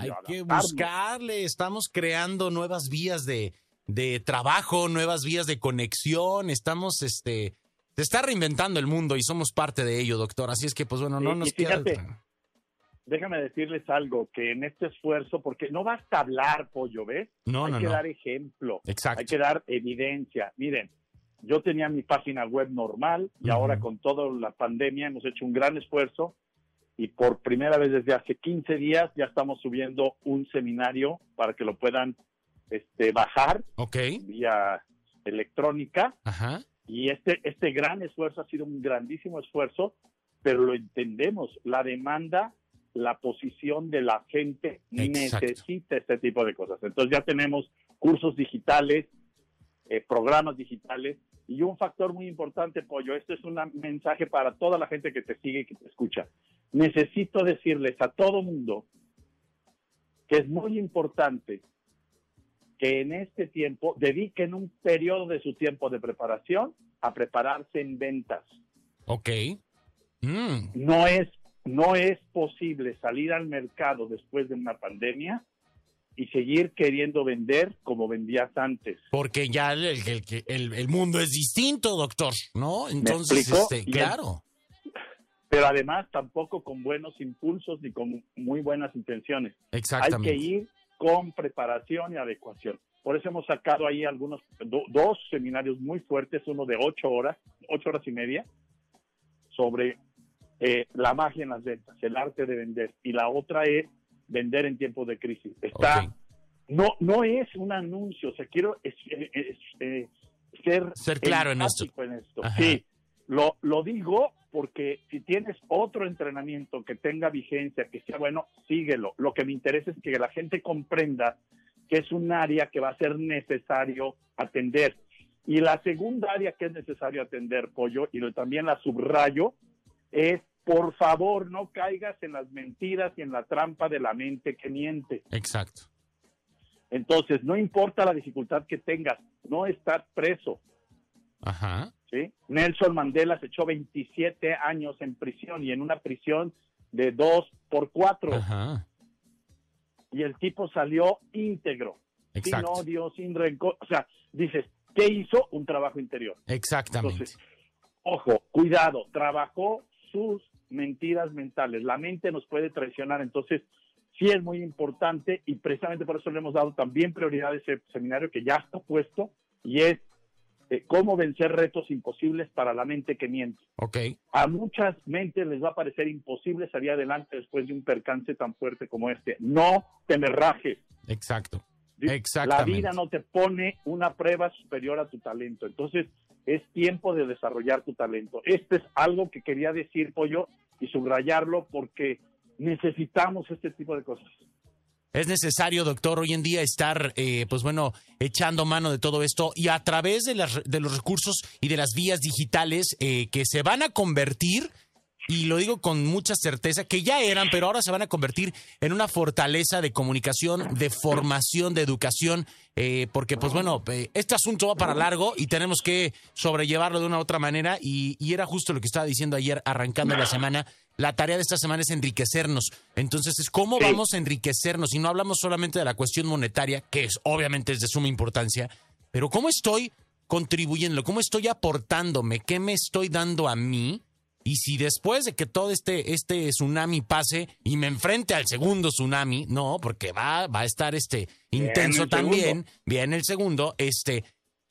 Hay que buscarle, estamos creando nuevas vías de, de trabajo, nuevas vías de conexión, estamos, este, se está reinventando el mundo y somos parte de ello, doctor. Así es que, pues bueno, no nos queda déjame decirles algo, que en este esfuerzo, porque no basta hablar, pollo, ¿ves? No, Hay no, que no. dar ejemplo. Exacto. Hay que dar evidencia. Miren, yo tenía mi página web normal y ahora con toda la pandemia hemos hecho un gran esfuerzo y por primera vez desde hace 15 días ya estamos subiendo un seminario para que lo puedan este, bajar Ok, vía electrónica ajá, y este, este gran esfuerzo ha sido un grandísimo esfuerzo, pero lo entendemos, la demanda, la posición de la gente Exacto. necesita este tipo de cosas. Entonces ya tenemos cursos digitales, eh, programas digitales y un factor muy importante, Pollo, este es un mensaje para toda la gente que te sigue y que te escucha. Necesito decirles a todo mundo que es muy importante que en este tiempo dediquen un periodo de su tiempo de preparación a prepararse en ventas. ok. Mm, No es, no es posible salir al mercado después de una pandemia y seguir queriendo vender como vendías antes. porque ya el, el- el- el- mundo es distinto, doctor, ¿no? Entonces, este, claro. Pero además tampoco con buenos impulsos ni con muy buenas intenciones. Hay Exactamente. que ir con preparación y adecuación. Por eso hemos sacado ahí algunos, do- dos seminarios muy fuertes, uno de ocho horas, ocho horas y media, sobre eh, la magia en las ventas, el arte de vender. Y la otra es vender en tiempos de crisis. Está, no, no es un anuncio, o sea, quiero es- es- es- eh, ser, Ser claro en esto. en esto. Sí, lo, lo digo porque si tienes otro entrenamiento que tenga vigencia, que sea bueno, síguelo. Lo que me interesa es que la gente comprenda que es un área que va a ser necesario atender. Y la segunda área que es necesario atender, Pollo, y también la subrayo, es por favor no caigas en las mentiras y en la trampa de la mente que miente. Exacto. Entonces, no importa la dificultad que tengas, no estás preso. Ajá. ¿sí? Nelson Mandela se echó 27 años en prisión y en una prisión de dos por cuatro. Ajá. Y el tipo salió íntegro, Exacto. sin odio, sin rencor. O sea, dices, ¿qué hizo? Un trabajo interior. Exactamente. Entonces, ojo, cuidado, trabajó sus mentiras mentales. La mente nos puede traicionar, entonces sí es muy importante y precisamente por eso le hemos dado también prioridad a ese seminario que ya está puesto y es eh, cómo vencer retos imposibles para la mente que miente. ok. A muchas mentes les va a parecer imposible salir adelante después de un percance tan fuerte como este. No te me rajes. Exacto. La vida no te pone una prueba superior a tu talento. Entonces, es tiempo de desarrollar tu talento. Este es algo que quería decir, Pollo, y subrayarlo porque necesitamos este tipo de cosas. Es necesario, doctor, hoy en día estar, eh, pues bueno, echando mano de todo esto y a través de, las, de los recursos y de las vías digitales eh, que se van a convertir, y lo digo con mucha certeza, que ya eran, pero ahora se van a convertir en una fortaleza de comunicación, de formación, de educación, eh, porque pues bueno, eh, este asunto va para largo y tenemos que sobrellevarlo de una u otra manera y, y era justo lo que estaba diciendo ayer, arrancando la semana. La tarea de esta semana es enriquecernos. Entonces, es cómo Sí. vamos a enriquecernos. Y no hablamos solamente de la cuestión monetaria, que es obviamente es de suma importancia, pero cómo estoy contribuyendo, cómo estoy aportándome, qué me estoy dando a mí. Y si después de que todo este, este tsunami pase y me enfrente al segundo tsunami, no, porque va, va a estar este intenso también, viene el segundo, este,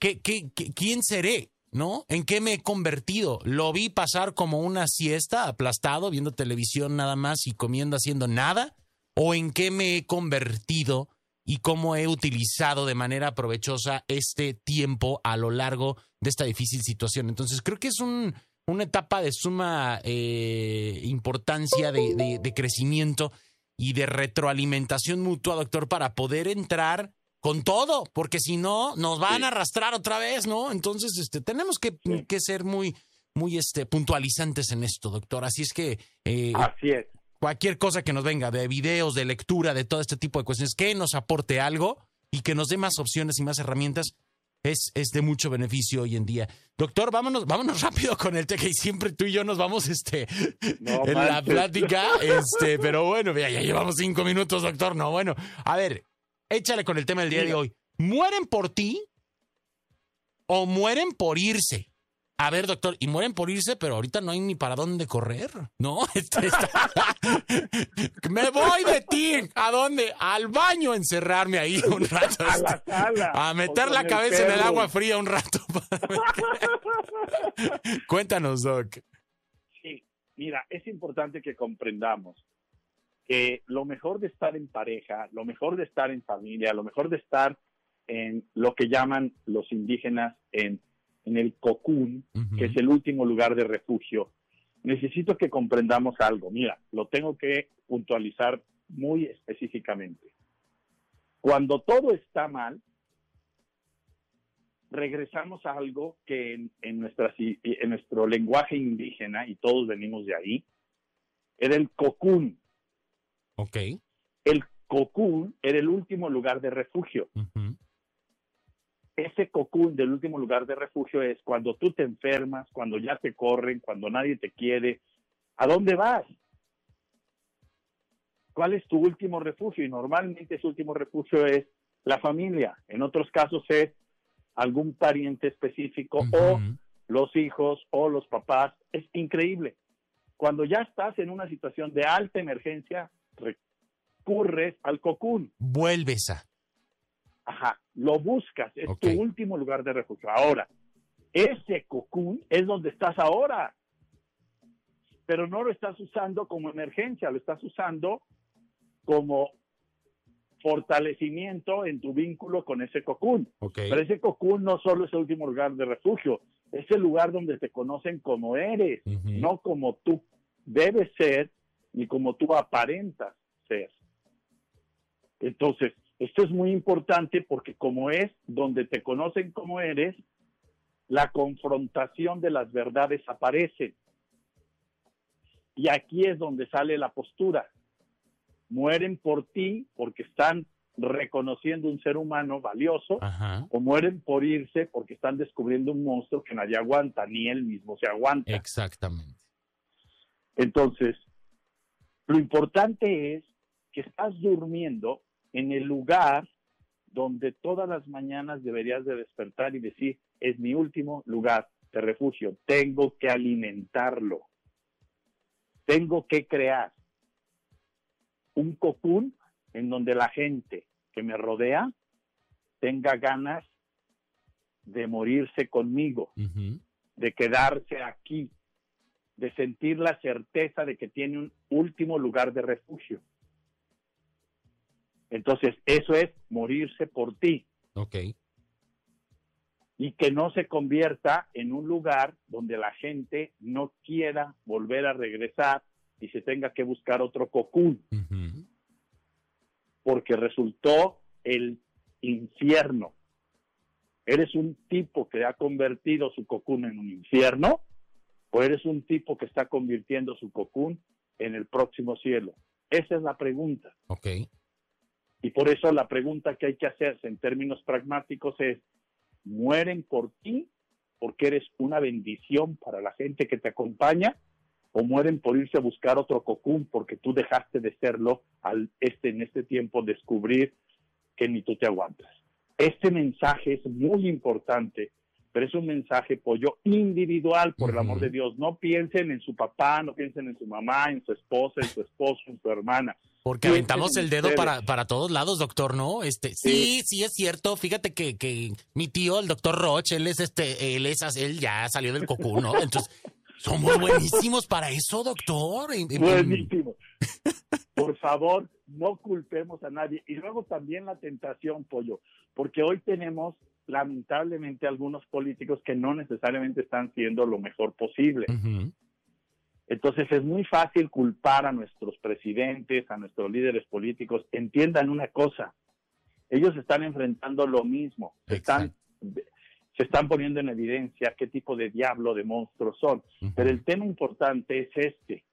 ¿qué, qué, qué- quién seré? ¿No? ¿En qué me he convertido? Lo vi pasar como una siesta, aplastado, viendo televisión nada más y comiendo haciendo nada. ¿O en qué me he convertido y cómo he utilizado de manera provechosa este tiempo a lo largo de esta difícil situación? Entonces, creo que es un, una etapa de suma eh, importancia de, de- de crecimiento y de retroalimentación mutua, doctor, para poder entrar con todo, porque si no, nos van Sí. a arrastrar otra vez, ¿no? Entonces, este, tenemos que, Sí. que ser muy, muy este, puntualizantes en esto, doctor. Así es que eh, Así es. cualquier cosa que nos venga, de videos, de lectura, de todo este tipo de cuestiones, que nos aporte algo y que nos dé más opciones y más herramientas, es, es de mucho beneficio hoy en día. Doctor, vámonos, vámonos rápido con el tema, que siempre tú y yo nos vamos este, en la plática, este, pero bueno, ya, ya llevamos cinco minutos, doctor. No, bueno, a ver, échale con el tema del día de hoy. ¿Mueren por ti o mueren por irse? A ver, doctor, y mueren por irse, pero ahorita no hay ni para dónde correr, ¿no? Este, Me voy de ti. ¿A dónde? Al baño encerrarme ahí un rato. A la sala. A meter la cabeza en el agua fría un rato. Cuéntanos, Doc. Sí, mira, es importante que comprendamos que lo mejor de estar en pareja, lo mejor de estar en familia, lo mejor de estar en lo que llaman los indígenas en en el cocoon, que es el último lugar de refugio, necesito que comprendamos algo. Mira, lo tengo que puntualizar muy específicamente. Cuando todo está mal, regresamos a algo que en, en nuestro lenguaje indígena, y todos venimos de ahí, era el cocoon. Ok. El cocoon era el último lugar de refugio ese cocún del último lugar de refugio es cuando tú te enfermas, cuando ya te corren, cuando nadie te quiere. ¿A dónde vas? ¿Cuál es tu último refugio? Y normalmente ese último refugio es la familia. En otros casos es algún pariente específico o los hijos o los papás. Es increíble. Cuando ya estás en una situación de alta emergencia, recurres al cocún. Vuelves a. Ajá, lo buscas, es tu último lugar de refugio. Ahora, ese cocún es donde estás ahora, pero no lo estás usando como emergencia, lo estás usando como fortalecimiento en tu vínculo con ese cocún. Pero ese cocún no solo es el último lugar de refugio, es el lugar donde te conocen como eres, no como tú debes ser ni como tú aparentas ser. Entonces, esto es muy importante porque como es donde te conocen como eres, la confrontación de las verdades aparece. Y aquí es donde sale la postura. Mueren por ti porque están reconociendo un ser humano valioso o mueren por irse porque están descubriendo un monstruo que nadie aguanta, ni él mismo se aguanta. Exactamente. Entonces, lo importante es que estás durmiendo en el lugar donde todas las mañanas deberías de despertar y decir, es mi último lugar de refugio, tengo que alimentarlo, tengo que crear un cocún en donde la gente que me rodea tenga ganas de morirse conmigo, de quedarse aquí, de sentir la certeza de que tiene un último lugar de refugio. Entonces, eso es morirse por ti. Ok. Y que no se convierta en un lugar donde la gente no quiera volver a regresar y se tenga que buscar otro cocún. Porque resultó el infierno. ¿Eres un tipo que ha convertido su cocún en un infierno? ¿O eres un tipo que está convirtiendo su cocún en el próximo cielo? Esa es la pregunta. Ok. Y por eso la pregunta que hay que hacerse en términos pragmáticos es, ¿mueren por ti porque eres una bendición para la gente que te acompaña? ¿O mueren por irse a buscar otro cocún porque tú dejaste de serlo al este, en este tiempo descubrir que ni tú te aguantas? Este mensaje es muy importante pero es un mensaje pollo individual, por el amor de Dios. No piensen en su papá, no piensen en su mamá, en su esposa, en su esposo, en su hermana. Porque aventamos el dedo para, para todos lados, doctor, ¿no? Este, sí, sí, es cierto. Fíjate que, que mi tío, el doctor Roche, él es este, él es, él ya salió del cocú, ¿no? Entonces, somos buenísimos para eso, doctor. Buenísimos. Por favor, no culpemos a nadie. Y luego también la tentación, pollo, porque hoy tenemos lamentablemente algunos políticos que no necesariamente están siendo lo mejor posible. Entonces es muy fácil culpar a nuestros presidentes, a nuestros líderes políticos. Entiendan una cosa, ellos están enfrentando lo mismo, están, se están poniendo en evidencia qué tipo de diablo, de monstruos son. Pero el tema importante es este,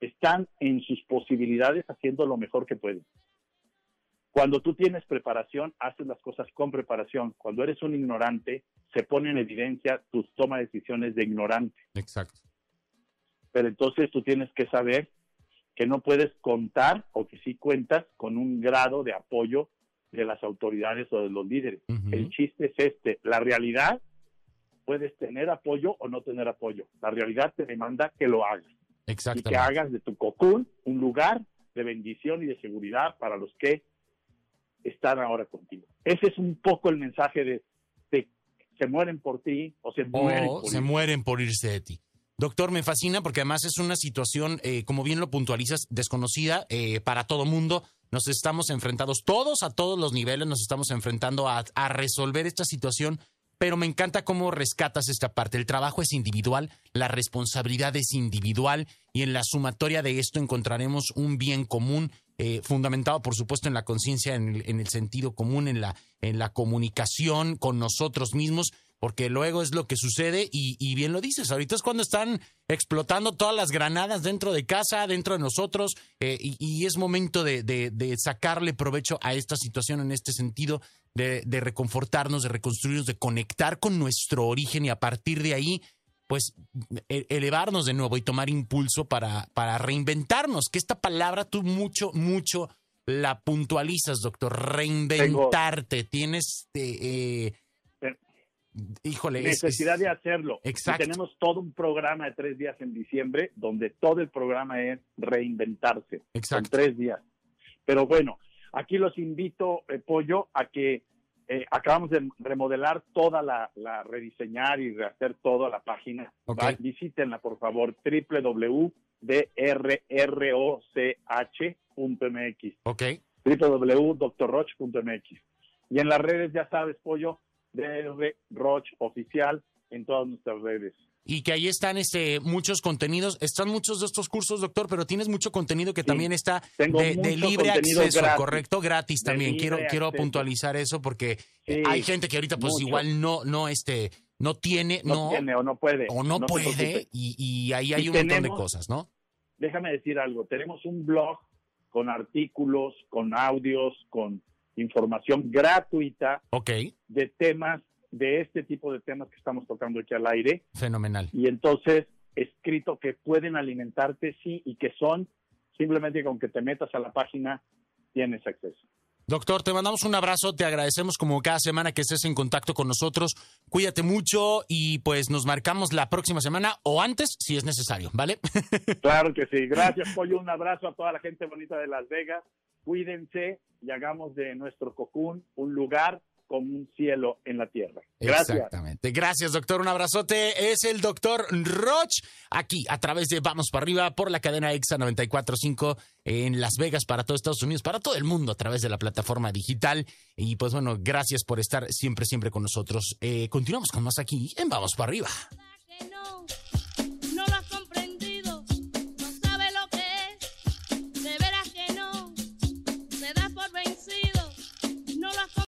están en sus posibilidades haciendo lo mejor que pueden. Cuando tú tienes preparación, haces las cosas con preparación. Cuando eres un ignorante, se pone en evidencia tus toma de decisiones de ignorante. Exacto. Pero entonces tú tienes que saber que no puedes contar o que sí cuentas con un grado de apoyo de las autoridades o de los líderes. El chiste es este. La realidad, puedes tener apoyo o no tener apoyo. La realidad te demanda que lo hagas y que Exactamente. hagas de tu cocún un lugar de bendición y de seguridad para los que están ahora contigo. Ese es un poco el mensaje de, de se mueren por ti o se mueren O por se mueren por irse de ti. Doctor, me fascina porque además es una situación, eh, como bien lo puntualizas, desconocida eh, para todo mundo. Nos estamos enfrentados, todos a todos los niveles, nos estamos enfrentando a, a resolver esta situación, pero me encanta cómo rescatas esta parte. El trabajo es individual, la responsabilidad es individual y en la sumatoria de esto encontraremos un bien común eh, fundamentado, por supuesto, en la conciencia, en el, en el sentido común, en la, en la comunicación con nosotros mismos, porque luego es lo que sucede y, bien lo dices, ahorita es cuando están explotando todas las granadas dentro de casa, dentro de nosotros, eh, y, es momento de, de- sacarle provecho a esta situación en este sentido, de reconfortarnos, de reconstruirnos, de conectar con nuestro origen y a partir de ahí pues e- elevarnos de nuevo y tomar impulso para, para reinventarnos, que esta palabra tú mucho, mucho la puntualizas, doctor, reinventarte, tienes, eh, eh, Pero- híjole, es- necesidad es- de hacerlo. Exacto. Y tenemos todo un programa de tres días en diciembre donde todo el programa es reinventarse. Exacto. Son tres días. Pero bueno, aquí los invito, eh, Pollo, a que eh, acabamos de remodelar toda la, la rediseñar y rehacer toda la página. Ok. Va, Visítenla, por favor, www.drroch.mx ok, www.drroch.mx Y en las redes, ya sabes, Pollo, DR Roch Oficial en todas nuestras redes. Y que ahí están este, muchos contenidos, están muchos de estos cursos, doctor, pero tienes mucho contenido que Sí, también está de, libre acceso, gratis. correcto, gratis también. Quiero, quiero puntualizar eso porque Sí, hay gente que ahorita pues mucho. igual no, no, este, no tiene, No, no, tiene o no puede. o no, puede y, y ahí hay Y un montón de cosas, ¿no? Déjame decir algo. Tenemos un blog con artículos, con audios, con información gratuita Ok, de temas, de este tipo de temas que estamos tocando aquí al aire. fenomenal. y entonces escrito que pueden alimentarte, sí, y que son simplemente con que te metas a la página tienes acceso. Doctor, te mandamos un abrazo, te agradecemos como cada semana que estés en contacto con nosotros. Cuídate mucho y pues nos marcamos la próxima semana o antes si es necesario, ¿vale? Claro que sí. Gracias, Pollo. Un abrazo a toda la gente bonita de Las Vegas. Cuídense y hagamos de nuestro cocún un lugar como un cielo en la tierra. Gracias. Exactamente. Gracias, doctor. Un abrazote. Es el doctor Roch aquí a través de Vamos para arriba por la cadena EXA 945 en Las Vegas para todo Estados Unidos, para todo el mundo a través de la plataforma digital. Y pues bueno, gracias por estar siempre, siempre con nosotros. Eh, continuamos con más aquí en Vamos para arriba.